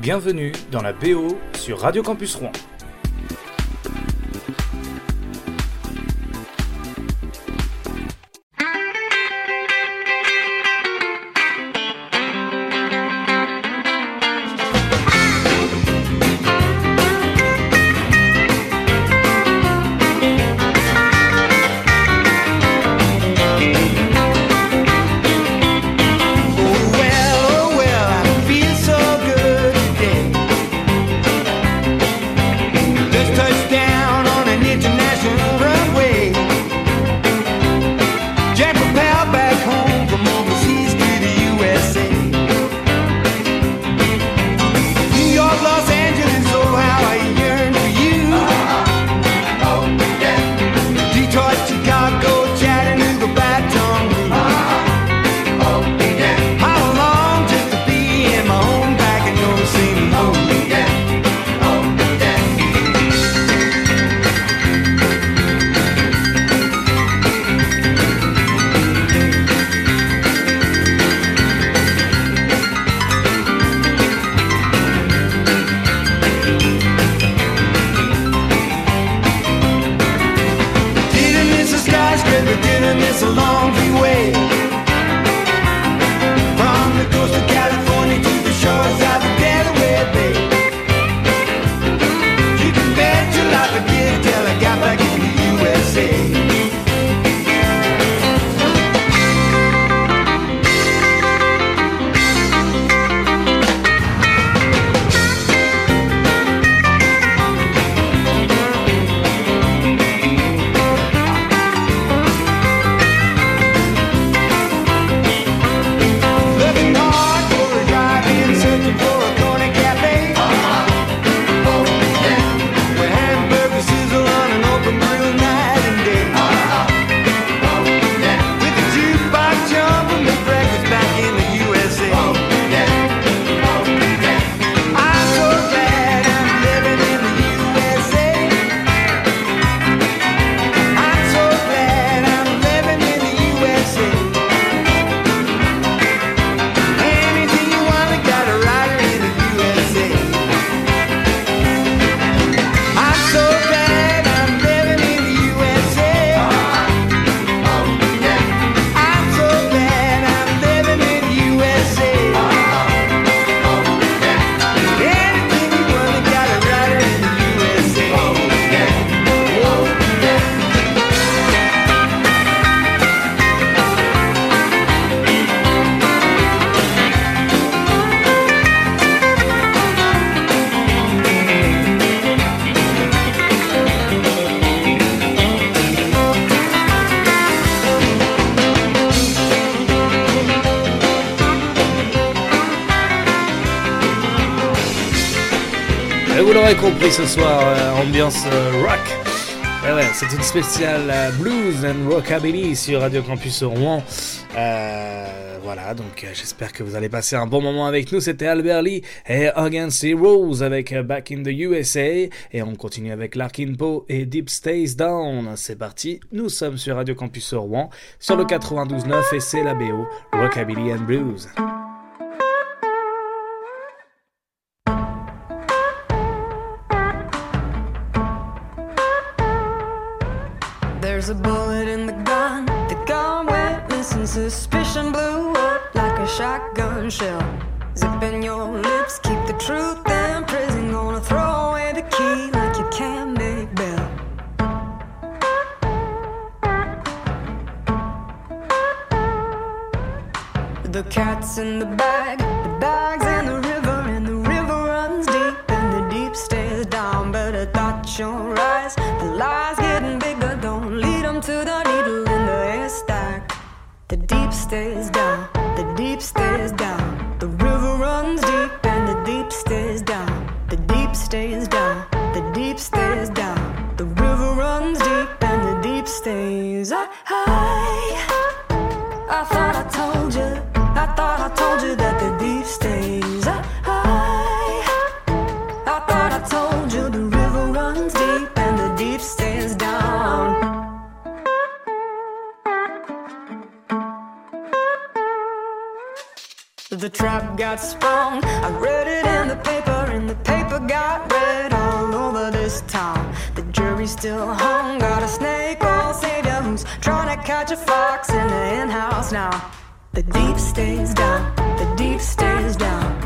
Bienvenue dans la BO sur Radio Campus Rouen. Compris ce soir, euh, ambiance euh, rock. Eh ouais, c'est une spéciale euh, blues and rockabilly sur Radio Campus Rouen. voilà, donc j'espère que vous allez passer un bon moment avec nous. C'était Albert Lee et Against Rose avec Back in the USA. Et on continue avec Larkin Poe et Deep Stays Down. C'est parti, nous sommes sur Radio Campus Rouen, sur le 92.9 et c'est la BO, Rockabilly and Blues. Suspicion blew up like a shotgun shell. Zipping your lips, keep the truth in prison. Gonna throw away the key like you can't make bail. The cat's in the bag, the bag's in the river, and the river runs deep, and the deep stays down. Better dot your eyes, the deep The trap got sprung. I read it in the paper, and the paper got read all over this town. The jury still hung. Got a snake oil savior who's trying to catch a fox in the in house now. The deep stays down, the deep stays down.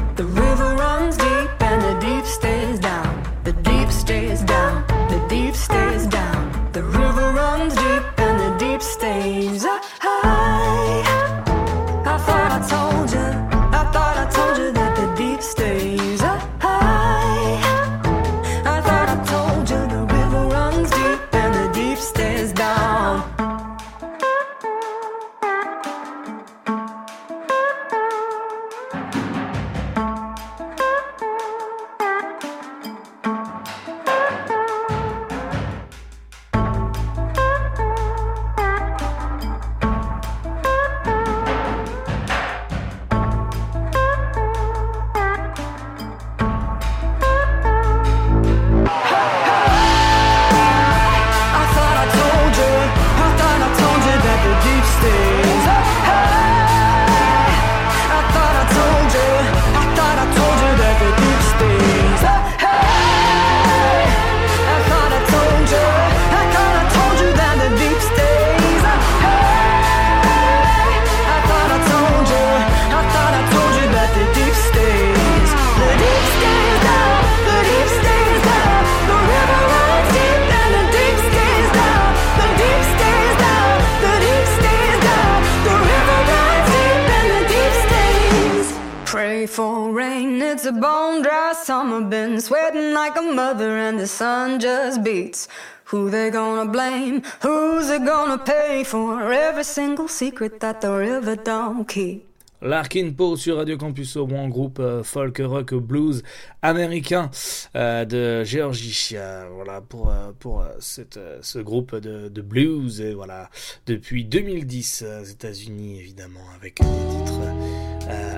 Secret the? Larkin Poe sur Radio Campus au Rouen, groupe euh, folk rock blues américain euh, de Géorgie. Voilà pour euh, pour ce groupe de, blues. Et voilà depuis 2010 aux États-Unis évidemment avec des titres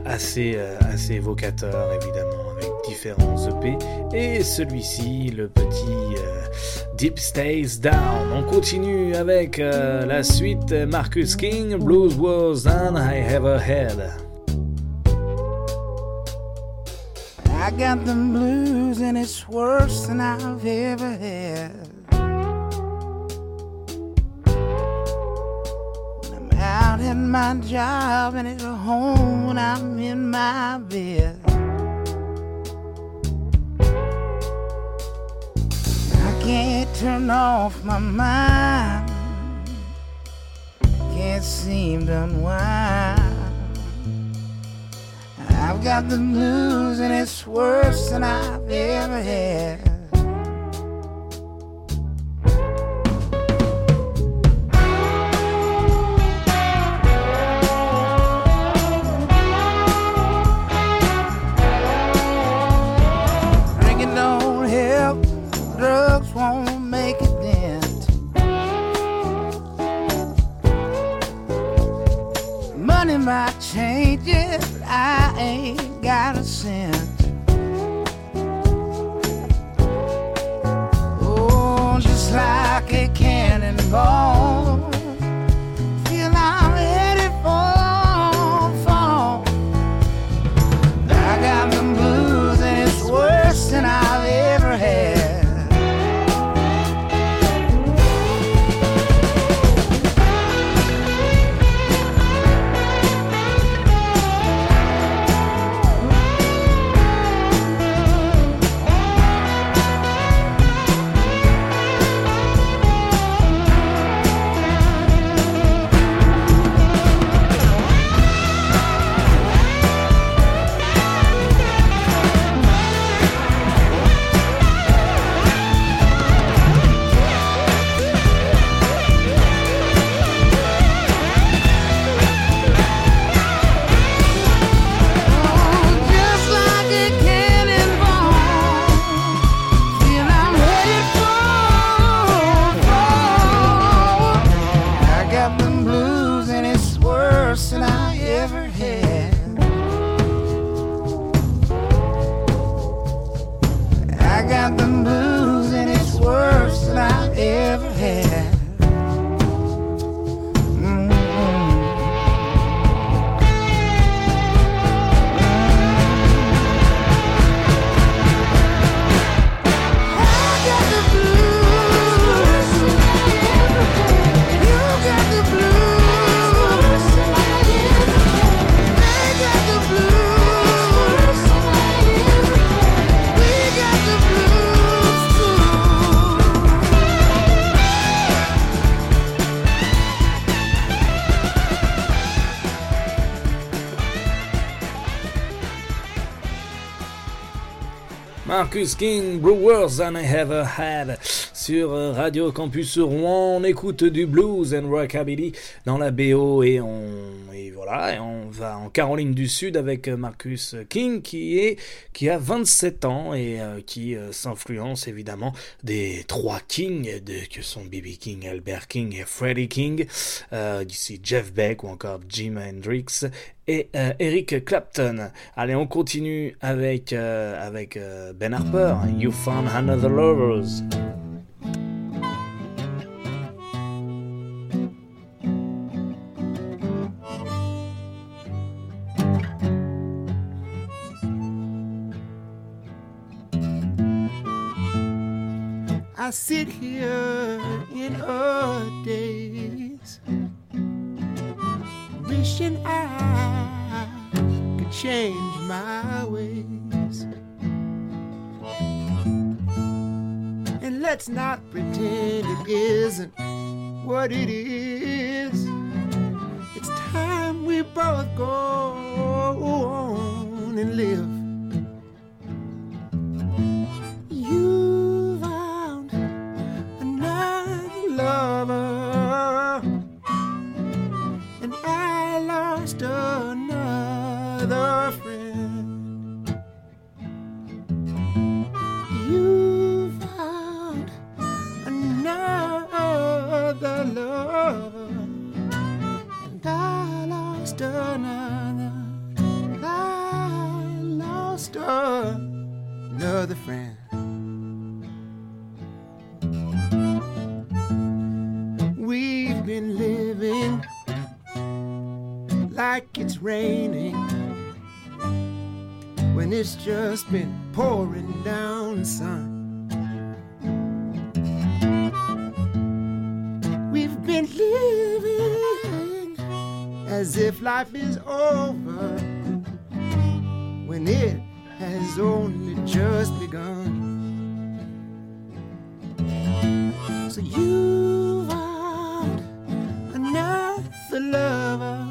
assez euh, assez évocateurs évidemment avec différents EP et celui-ci le petit euh, Deep Stays Down. On continue avec euh, la suite Marcus King Blues Was Than I Ever Had. I got the blues and it's worse than I've ever had. At my job and at home when I'm in my bed. I can't turn off my mind. Can't seem to unwind. I've got the blues and it's worse than I've ever had. Marcus King, Brewers Than I Ever Had. Sur Radio Campus Rouen, on écoute du blues and rockabilly dans la BO et on, et voilà, et on va en Caroline du Sud avec Marcus King qui est, qui a 27 ans et euh, qui euh, s'influence évidemment des trois Kings de, que sont B.B. King, Albert King et Freddie King, euh, d'ici Jeff Beck ou encore Jim Hendrix et euh, Eric Clapton. Allez, on continue avec, euh, avec euh, Ben Harper, You Found Another Lovers. I sit here in a daze, wishing I could change my ways. And let's not pretend it isn't what it is. It's time we both go on and live. Raining when it's just been pouring down sun. We've been living as if life is over when it has only just begun. So you found another lover,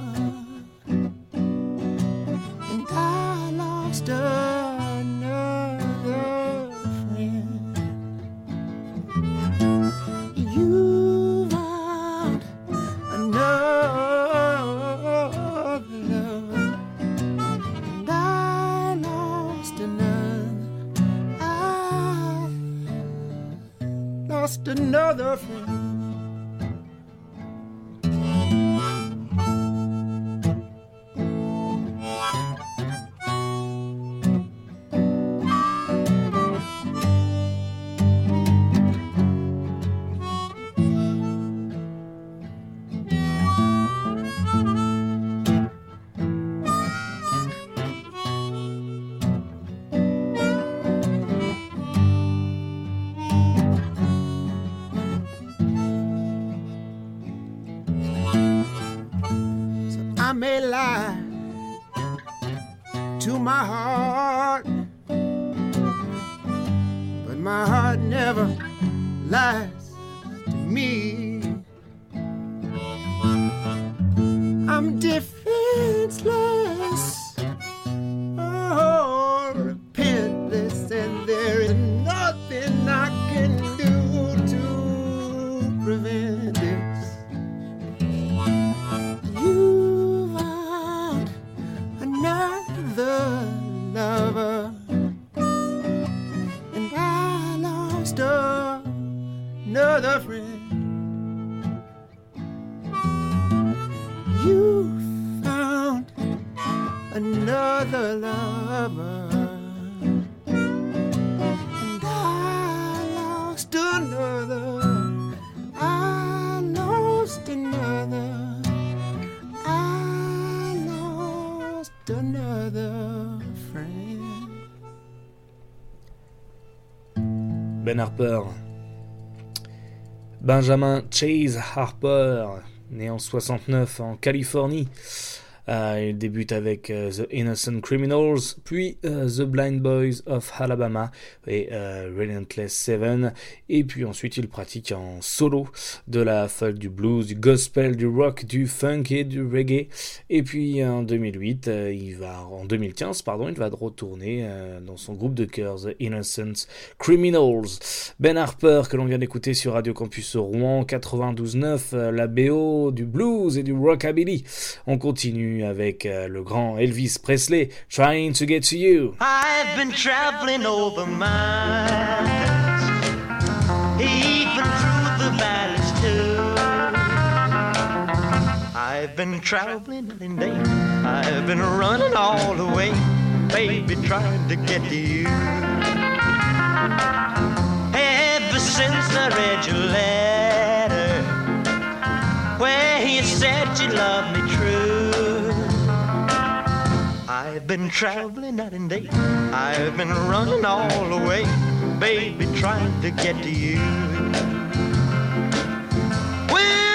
Ben Harper. Benjamin Chase Harper, né en 69 en Californie, Euh, il débute avec euh, The Innocent Criminals, puis euh, The Blind Boys of Alabama et Relentless Seven, et puis ensuite il pratique en solo de la folk, du blues, du gospel, du rock, du funk et du reggae. Et puis en 2008, il va en 2015 pardon, il va retourner dans son groupe de chœurs The Innocent Criminals. Ben Harper que l'on vient d'écouter sur Radio Campus Rouen 92.9, la BO du blues et du rockabilly. On continue avec euh, le grand Elvis Presley, Trying to Get to You. I've been traveling over miles, even through the valleys too. I've been traveling and day, I've been running all the way, baby, trying to get to you. Ever since I read your letter, where you said you loved me true. I've been traveling night and day. I've been running all the way, baby, trying to get to you. When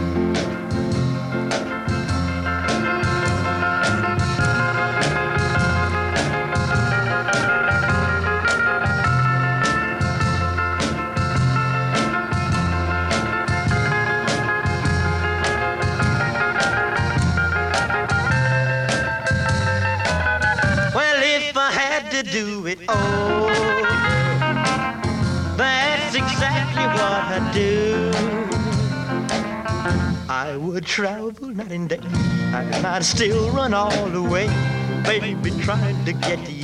I would travel night and day, I'd still run all the way, baby, trying to get you.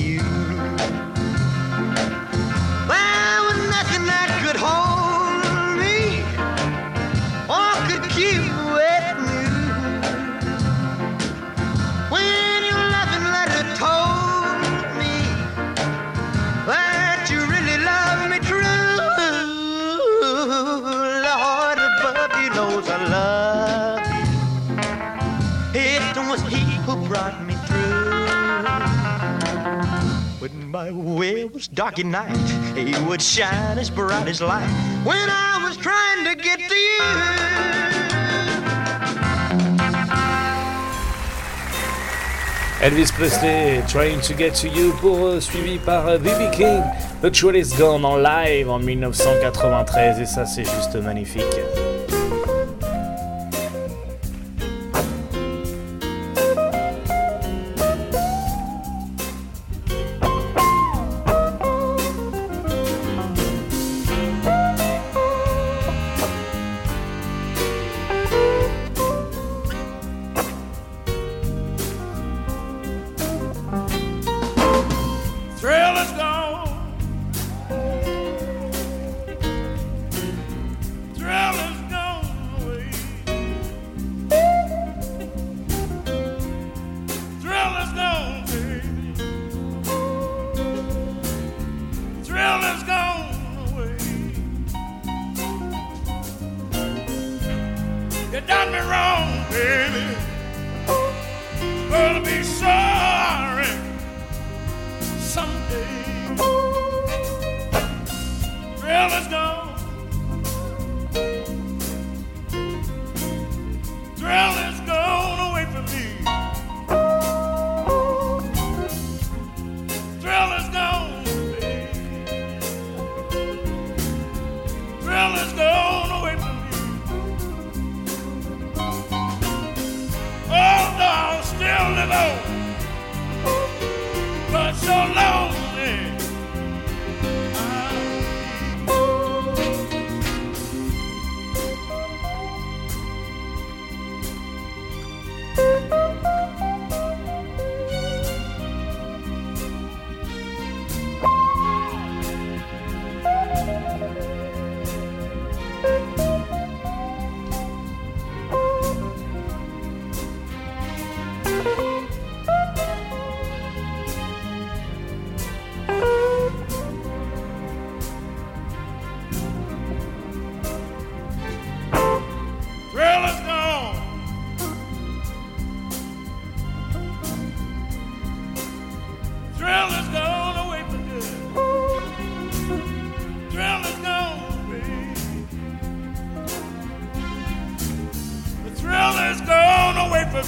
My way was dark at night, He would shine as bright as light. When I was trying to get to you. Elvis Presley, Trying to Get to You, pour, euh, suivi par B.B. King, The Truth is Gone en live en 1993, et ça c'est juste magnifique.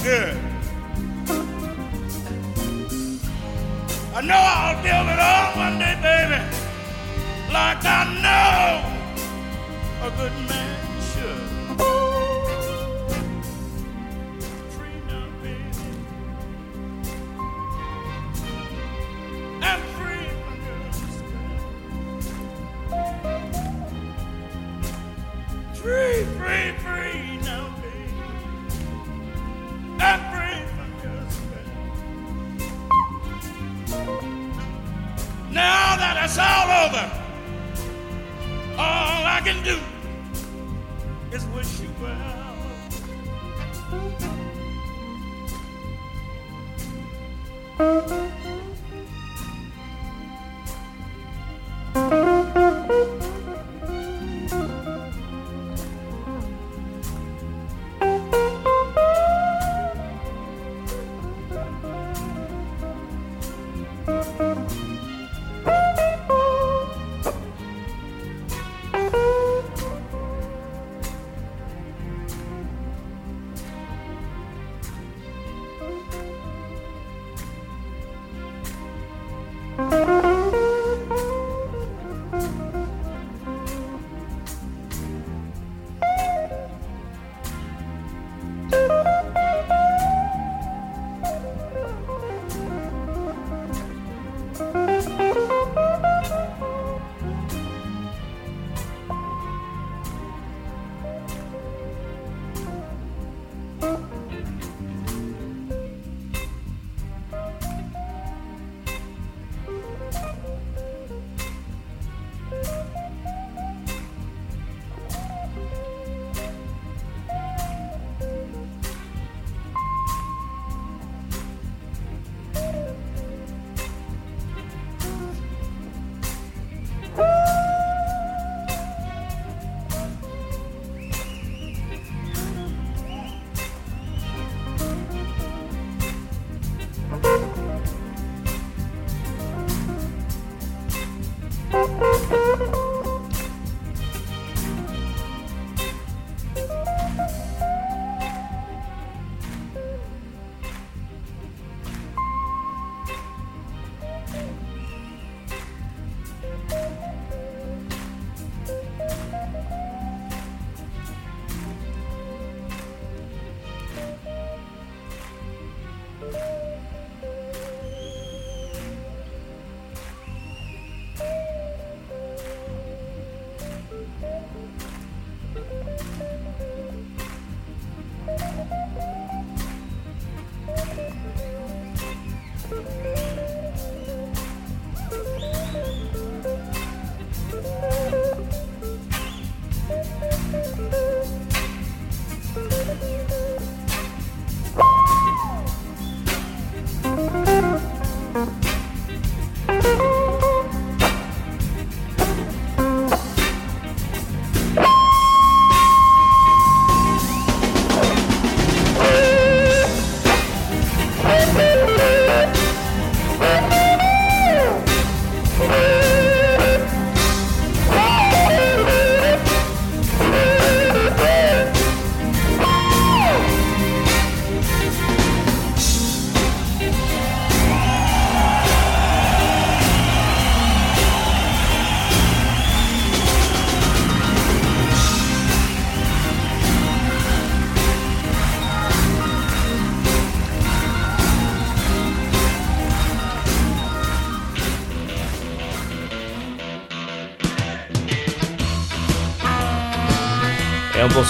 good. I know I'll build it all one day, baby. Like I know a good man.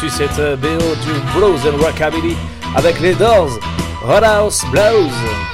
reçu cette euh, BO du Blues Rockabilly avec les Doors, Roadhouse Blues.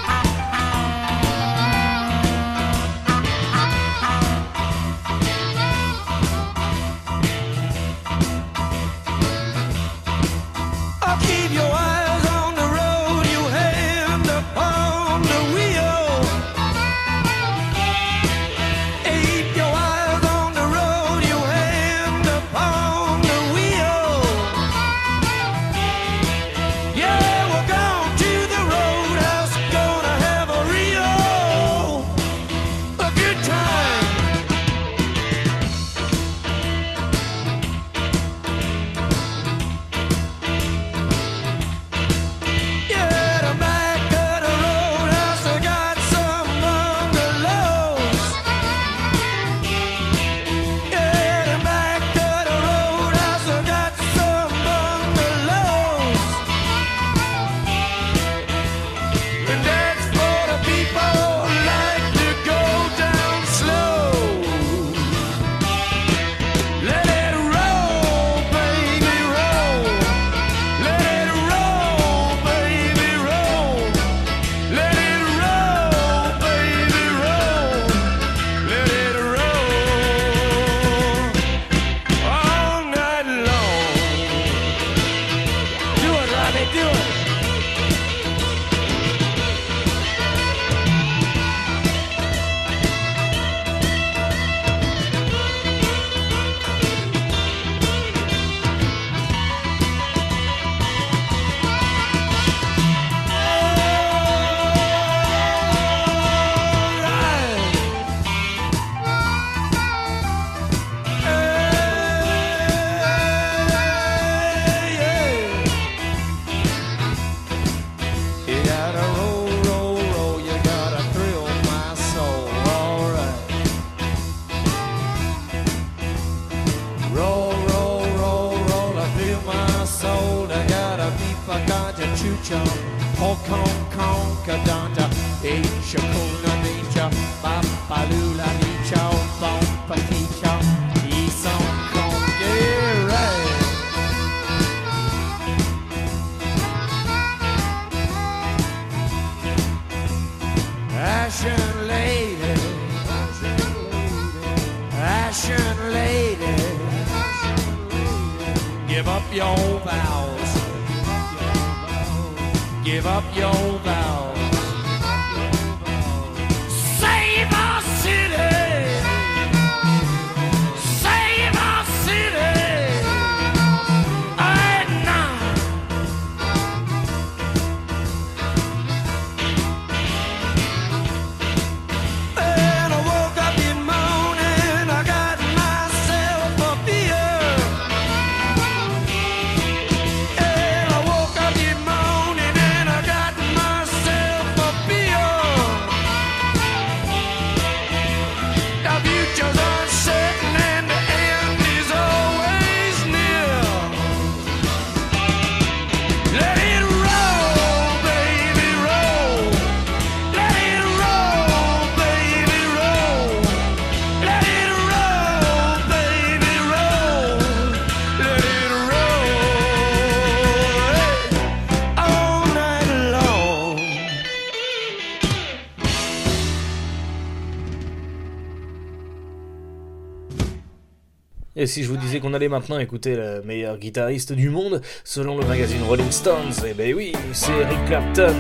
Et si je vous disais qu'on allait maintenant écouter le meilleur guitariste du monde, selon le magazine Rolling Stones, eh ben oui, c'est Eric Clapton,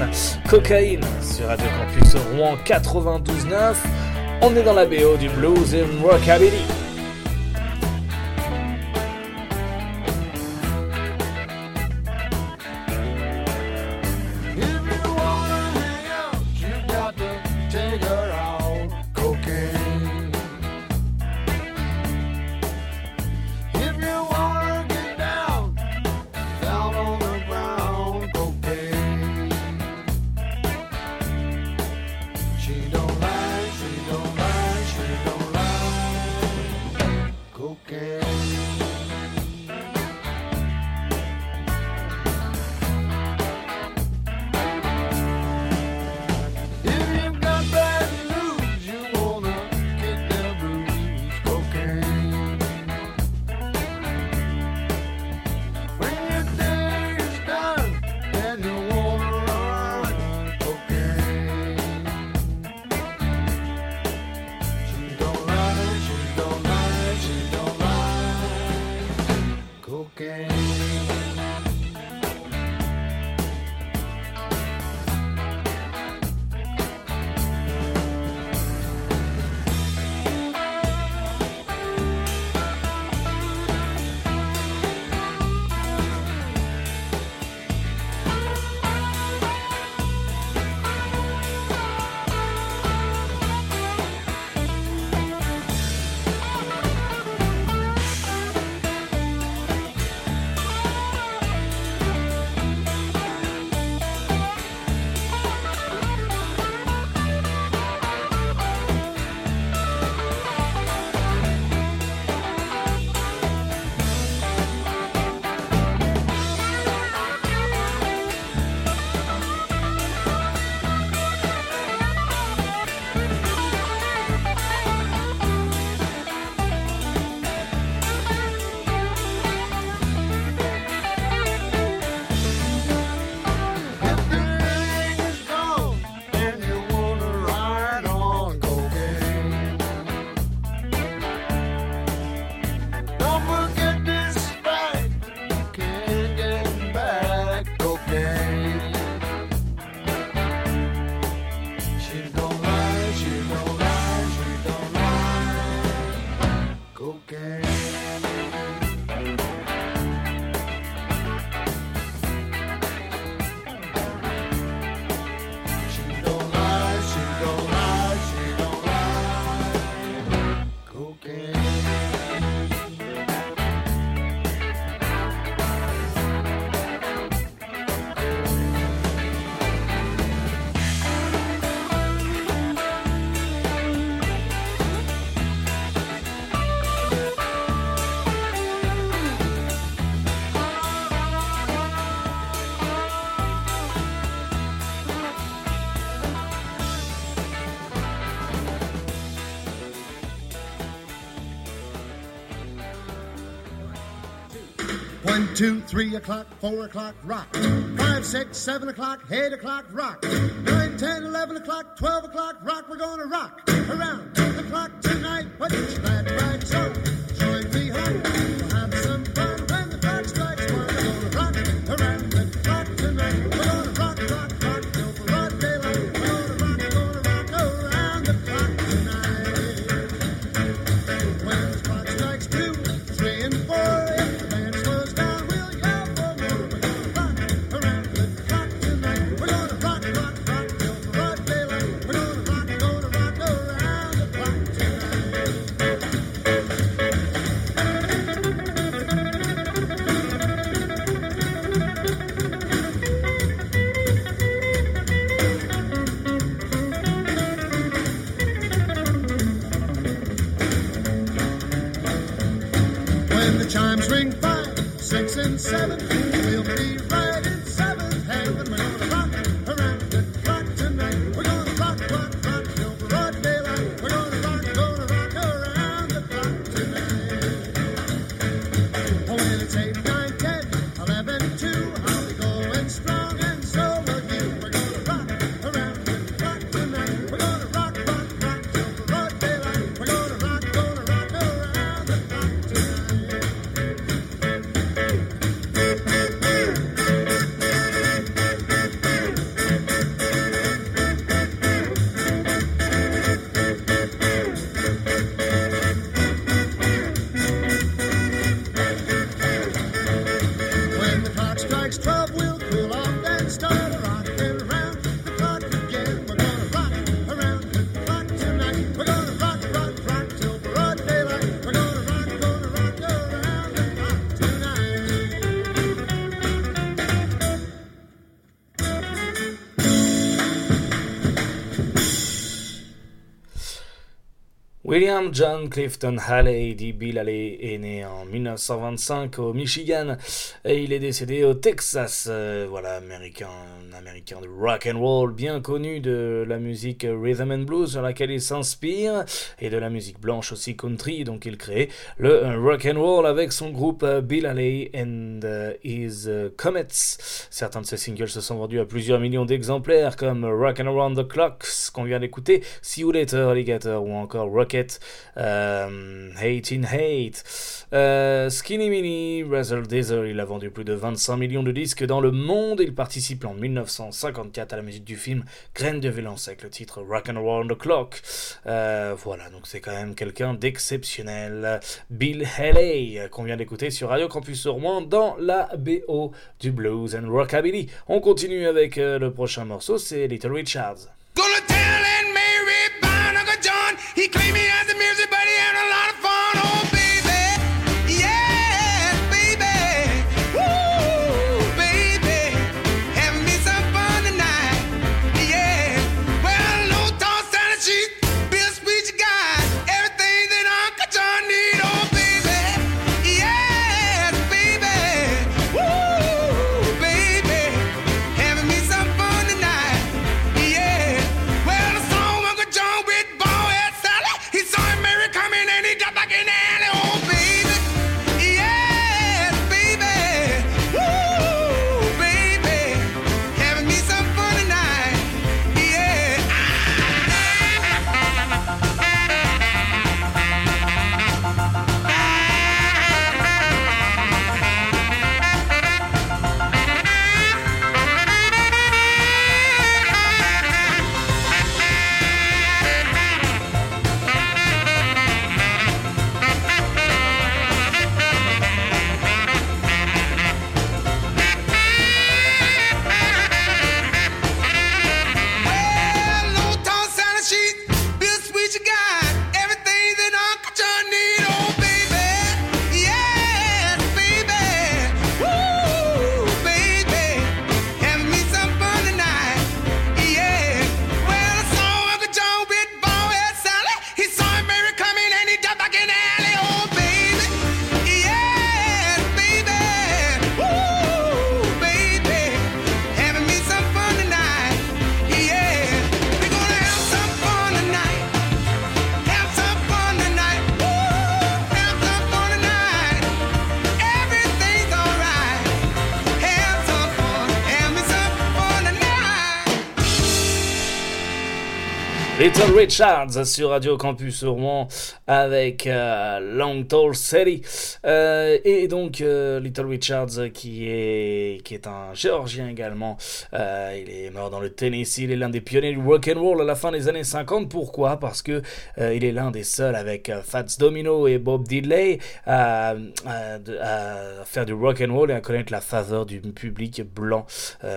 Cocaine, sur Radio Campus Rouen 92.9. On est dans la BO du blues et rockabilly. Two, three o'clock, four o'clock, rock. Five, six, seven o'clock, eight o'clock, rock. Nine, ten, eleven o'clock, twelve o'clock, rock. We're gonna rock around the clock tonight. Your glad William John Clifton Halley, dit Bill Haley, est né en 1925 au Michigan et il est décédé au Texas. Euh, voilà, américain, américain de rock and roll, bien connu de la musique rhythm and blues sur laquelle il s'inspire et de la musique blanche aussi country. Donc il crée le rock and roll avec son groupe euh, Bill Haley and euh, His euh, Comets. Certains de ses singles se sont vendus à plusieurs millions d'exemplaires comme Rock and Around the Clock, qu'on vient d'écouter, See You Later Alligator ou encore Rocket, Hate in Hate. Skinny Mini, Razzle Dazzle, il a vendu plus de 25 millions de disques dans le monde. Il participe en 1954 à la musique du film Graines de violence avec le titre Rock and Around the Clock. Euh, voilà, donc c'est quand même quelqu'un d'exceptionnel. Bill Haley, euh, qu'on vient d'écouter sur Radio Campus Rouen dans la BO du Blues and Rockabilly. On continue avec euh, le prochain morceau, c'est Little Richards. Little Richards sur Radio Campus Rouen avec euh, Long Tall City. Euh, et donc euh, Little Richards qui est qui est un géorgien également. Il est mort dans le Tennessee. Il est l'un des pionniers du rock and roll à la fin des années 50 pourquoi? Parce que il est l'un des seuls avec Fats Domino et Bob Diddley à, faire du rock and roll et à connaître la faveur du public blanc.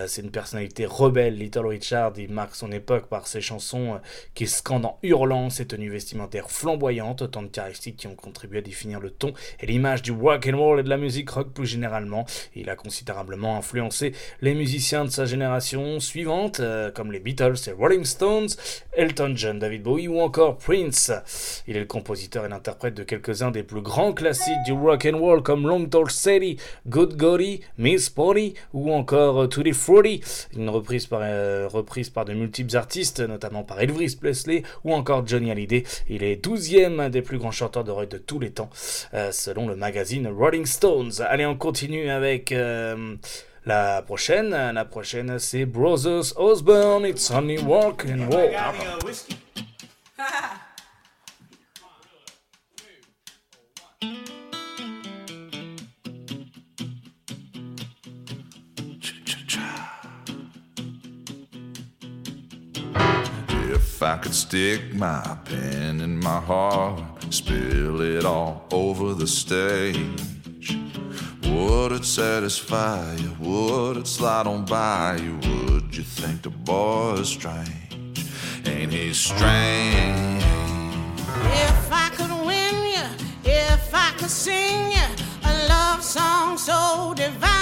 C'est une personnalité rebelle. Little Richard il marque son époque par ses chansons qui scandent en hurlant, ses tenues vestimentaires flamboyantes, autant de caractéristiques qui ont contribué à définir le ton et l'image du rock and roll et de la musique rock plus généralement. Il a considérablement influencé les musiciens de sa génération suivante, euh, comme les Beatles et Rolling Stones, Elton John, David Bowie ou encore Prince. Il est le compositeur et l'interprète de quelques-uns des plus grands classiques du rock and roll comme Long Tall City, Good Golly, Miss Polly ou encore euh, Tutti Frutti, une reprise par, euh, reprise par de multiples artistes, notamment par Elvis Presley ou encore Johnny Hallyday. Il est 12e des plus grands chanteurs de rock de tous les temps, euh, selon le magazine Rolling Stones. Allez, on continue avec euh, la prochaine. La prochaine, c'est Brothers Osborne, It's Only Walk and Walk. If I could stick my pen in my heart, spill it all over the stage, would it satisfy you? Would it slide on by you? Would you think the boy is strange? Ain't he strange? If I could win you, if I could sing you a love song so divine,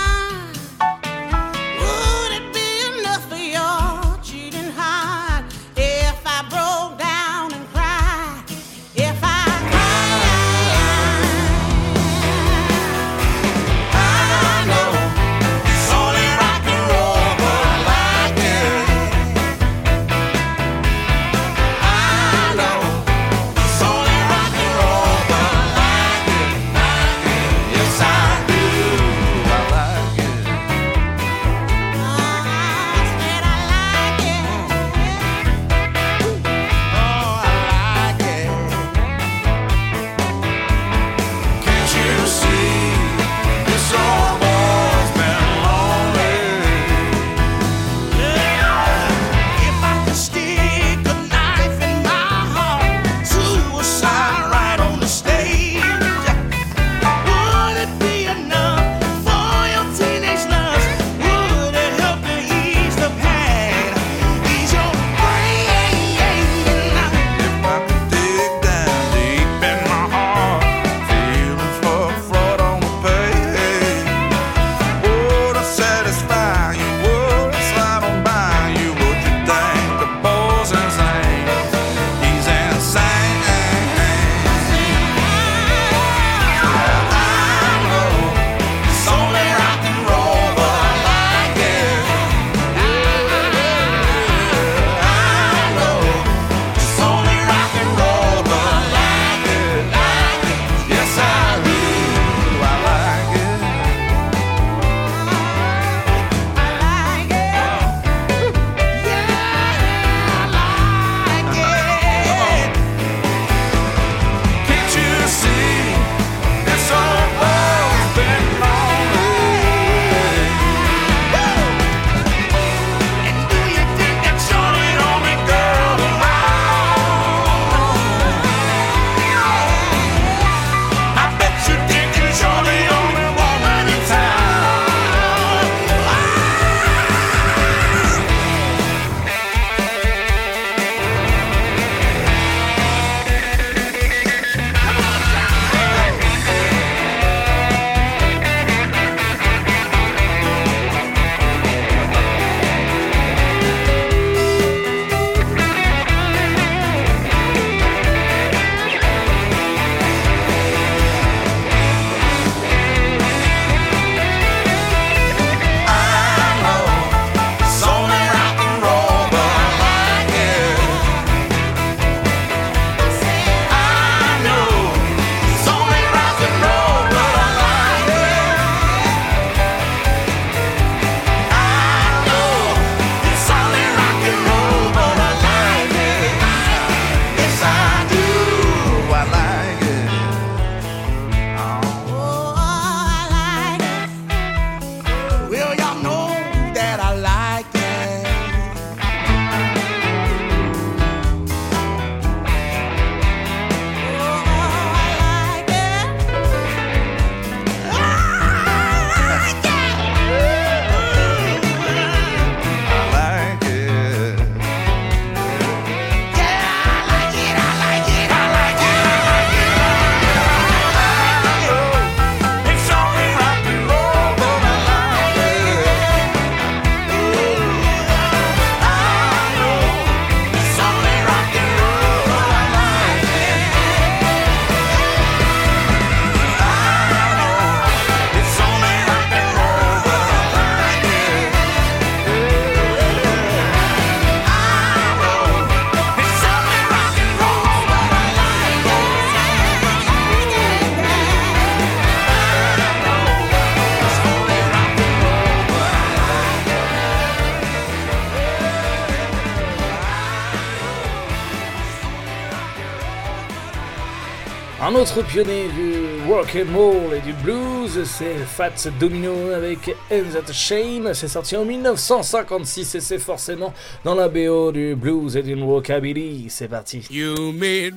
autre pionnier du rock and roll et du blues, c'est Fats Domino avec Ends at Shame. C'est sorti en 1956 et c'est forcément dans la BO du blues et du rockabilly. C'est parti. You made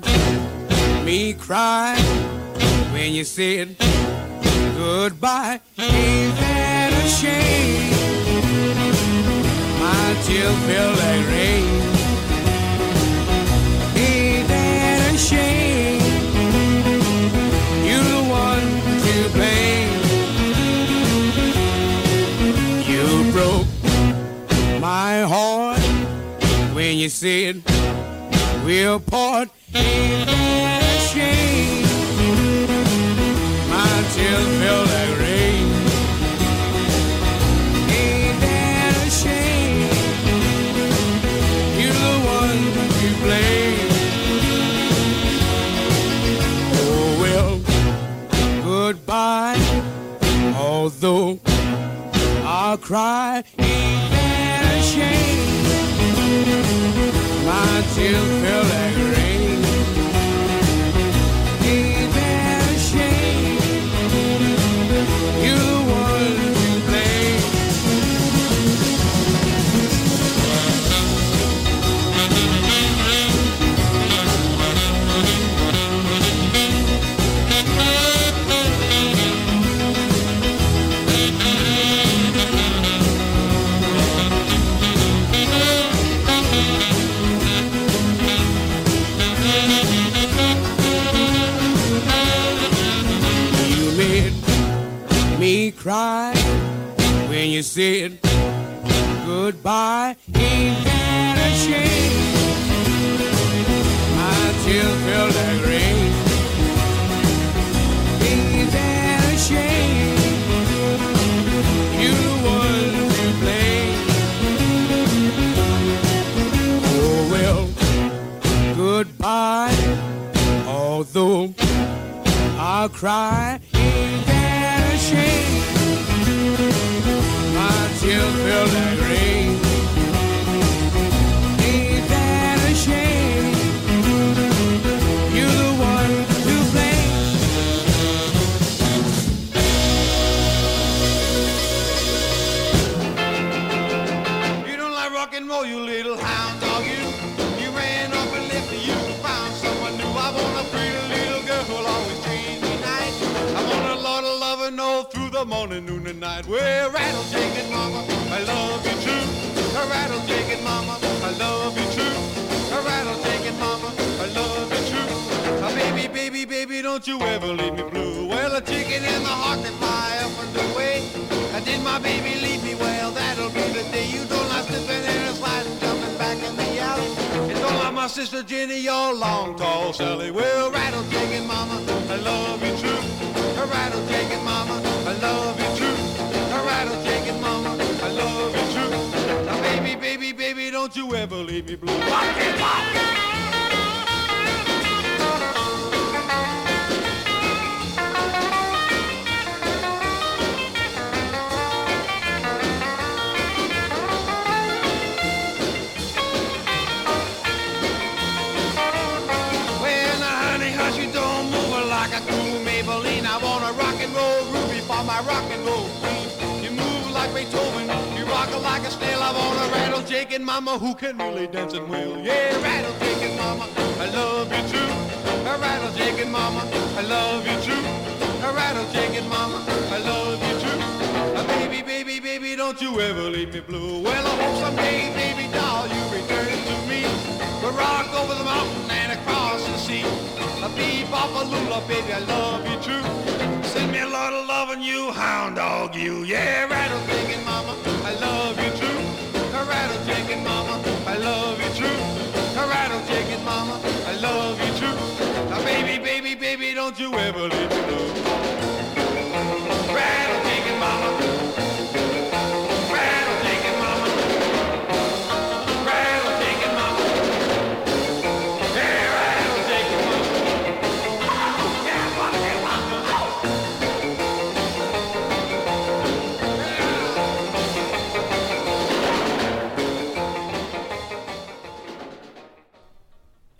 me cry when you said goodbye. Ain't that a shame? My feel like rain. That a shame? Heart when you said we'll part. Shame? My tears feel like rain. Ain't that a shame? You're the one blame. Oh well, goodbye. Although I'll cry, shame? My tears feel like rain. Sister Jenny, your long, tall Sally. Well, rattle shaking mama, I love you true. A rattle shaking mama, I love you true. A rattle shaking mama, I love you true. Now, baby, baby, baby, don't you ever leave me blue. Rock it, and. You move like Beethoven, you rock like a snail. I want a rattle shaking mama who can really dance and wail. Yeah, rattle shaking mama, I love you too. A rattle shaking mama, I love you too. A rattle shaking mama, I love you too. A baby, baby, baby, don't you ever leave me blue. Well, I hope someday, baby doll, you return to me. We'll rock over the mountain and across the sea. A bebop, a lula, baby, I love you true. Send me a lot of love and you hound dog, you. Yeah, rattle shaking mama, I love you true. Rattle shaking mama, I love you true. Rattle shaking mama, I love you true. Now, baby, baby, baby, don't you ever leave me blue.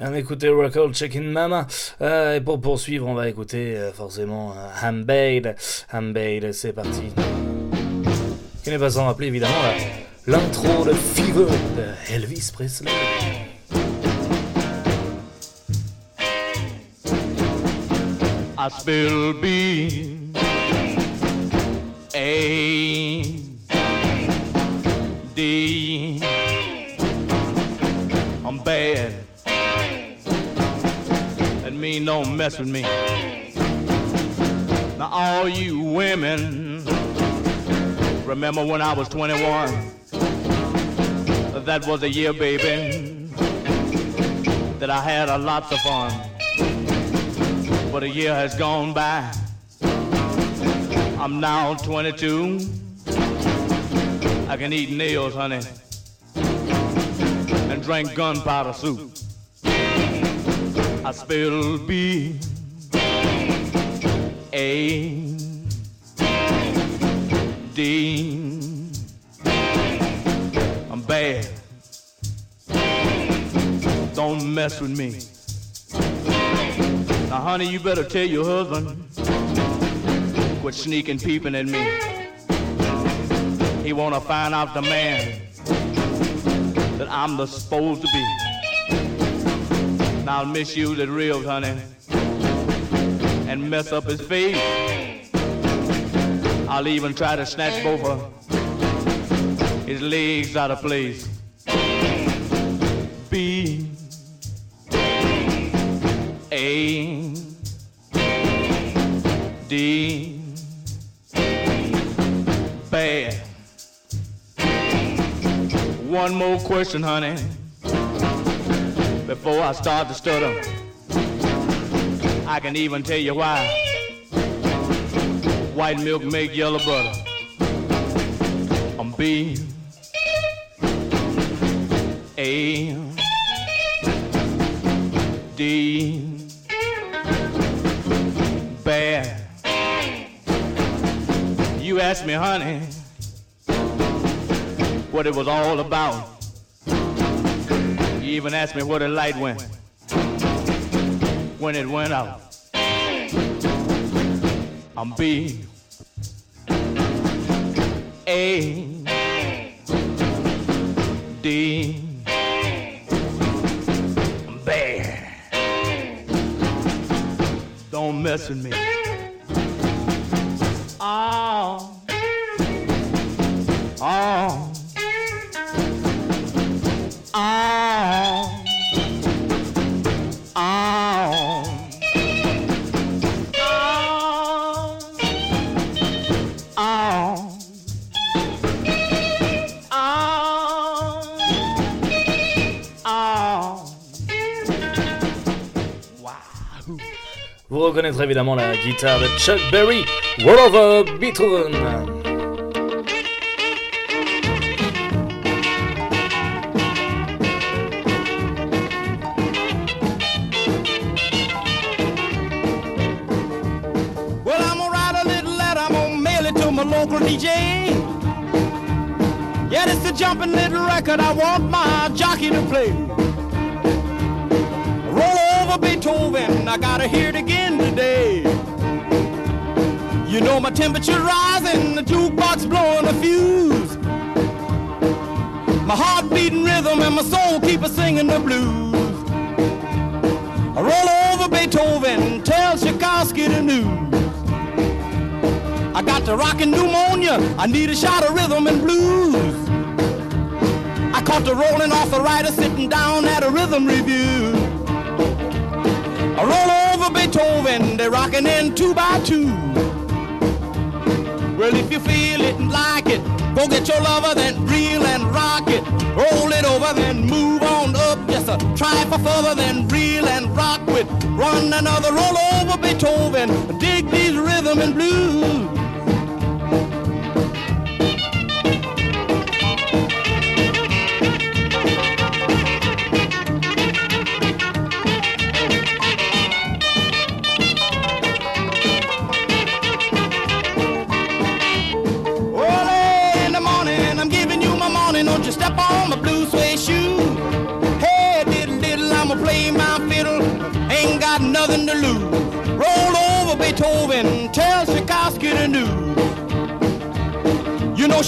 On a écouté Record Chicken Mama. Euh, et pour poursuivre, on va écouter euh, forcément euh, Hambade. Hambade, c'est parti. Qui n'est pas sans rappeler évidemment l'intro de Fever de Elvis Presley. I A Mean don't mess with me. Now all you women, remember when I was 21? That was a year, baby, that I had a lot of fun but a year has gone by. I'm now 22. I can eat nails, honey, and drink gunpowder soup. I spill B A D. I'm bad. Don't mess with me. Now, honey, you better tell your husband quit sneaking peeping at me. He wanna find out the man that I'm supposed to be. Now I'll misuse it real, honey, and mess up his face. I'll even try to snatch both of his legs out of place. B A D Bad. One more question, honey, before I start to stutter. I can even tell you why. White milk make yellow butter. I'm B A D bad. You asked me, honey, what it was all about. Even asked me where the light went when it went out. I'm B A D bad. Don't mess with me. Oh. Oh. Vous reconnaîtrez évidemment la guitare de Chuck Berry, Roll Over Beethoven. Well, I'm gonna write a little letter, I'm gonna mail it to my local DJ. Yeah, it's a jumping little record I want my jockey to play. Over Beethoven, I gotta hear it again today. You know my temperature rising, the jukebox blowing a fuse. My heart beating rhythm and my soul keep a singing the blues. I roll over Beethoven, tell Tchaikovsky the news. I got the rockin' pneumonia, I need a shot of rhythm and blues. I caught the rolling arthritis sitting down at a rhythm review. Roll over Beethoven, they're rocking in two by two. Well, if you feel it and like it, go get your lover, then reel and rock it. Roll it over, then move on up. Just a try for further, then reel and rock with one another. Roll over Beethoven, dig these rhythm and blues.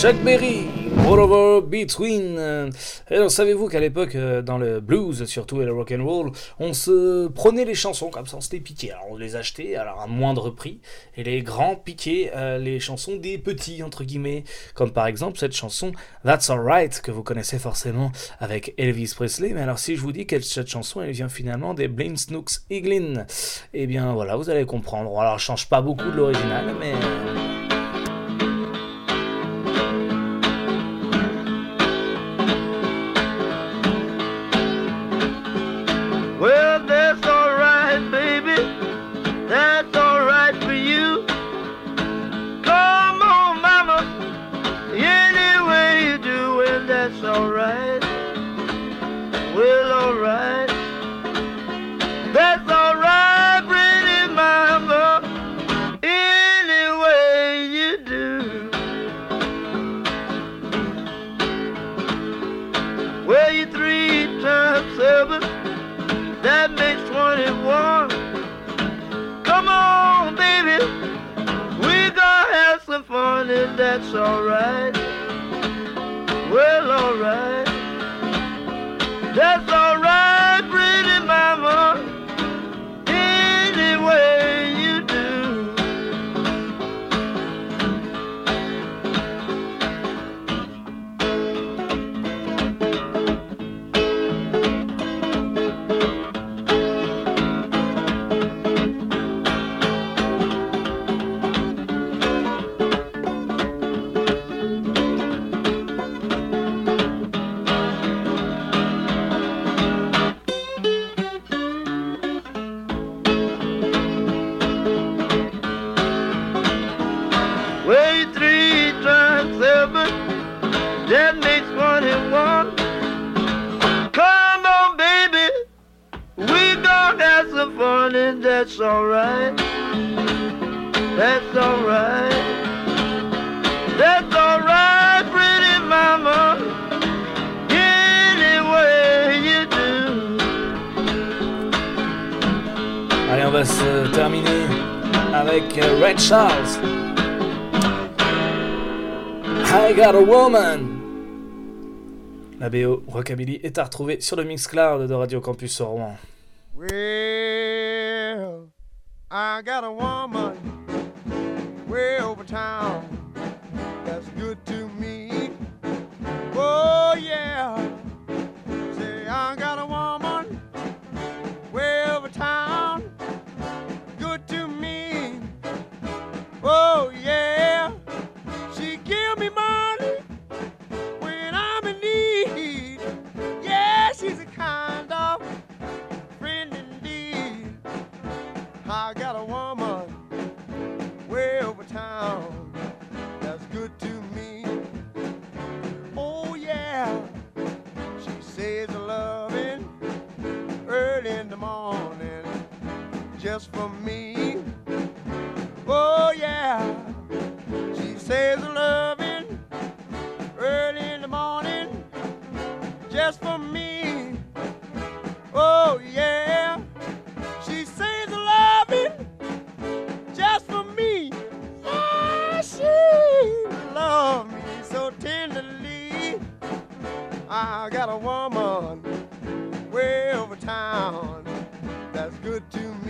Chuck Berry, Over Between. Alors, savez-vous qu'à l'époque, euh, dans le blues surtout et le rock and roll, on se prenait les chansons comme ça, on s'était piqué. Alors, on les achetait alors à moindre prix, et les grands piquaient euh, les chansons des petits entre guillemets, comme par exemple cette chanson That's Alright que vous connaissez forcément avec Elvis Presley. Mais alors, si je vous dis que cette chanson, elle vient finalement des Blind Snooks Eaglin, eh bien voilà, vous allez comprendre. Alors, change pas beaucoup de l'original, mais that's alright. Well, alright. That's alright, that's alright. That's alright. That's alright, pretty mama. Any way you do. Allez, on va se terminer avec euh, Red Charles. I Got a Woman. La BO Rockabilly est à retrouver sur le Mixcloud de Radio Campus Rouen. I got a woman way over town I got a woman way over town that's good to me.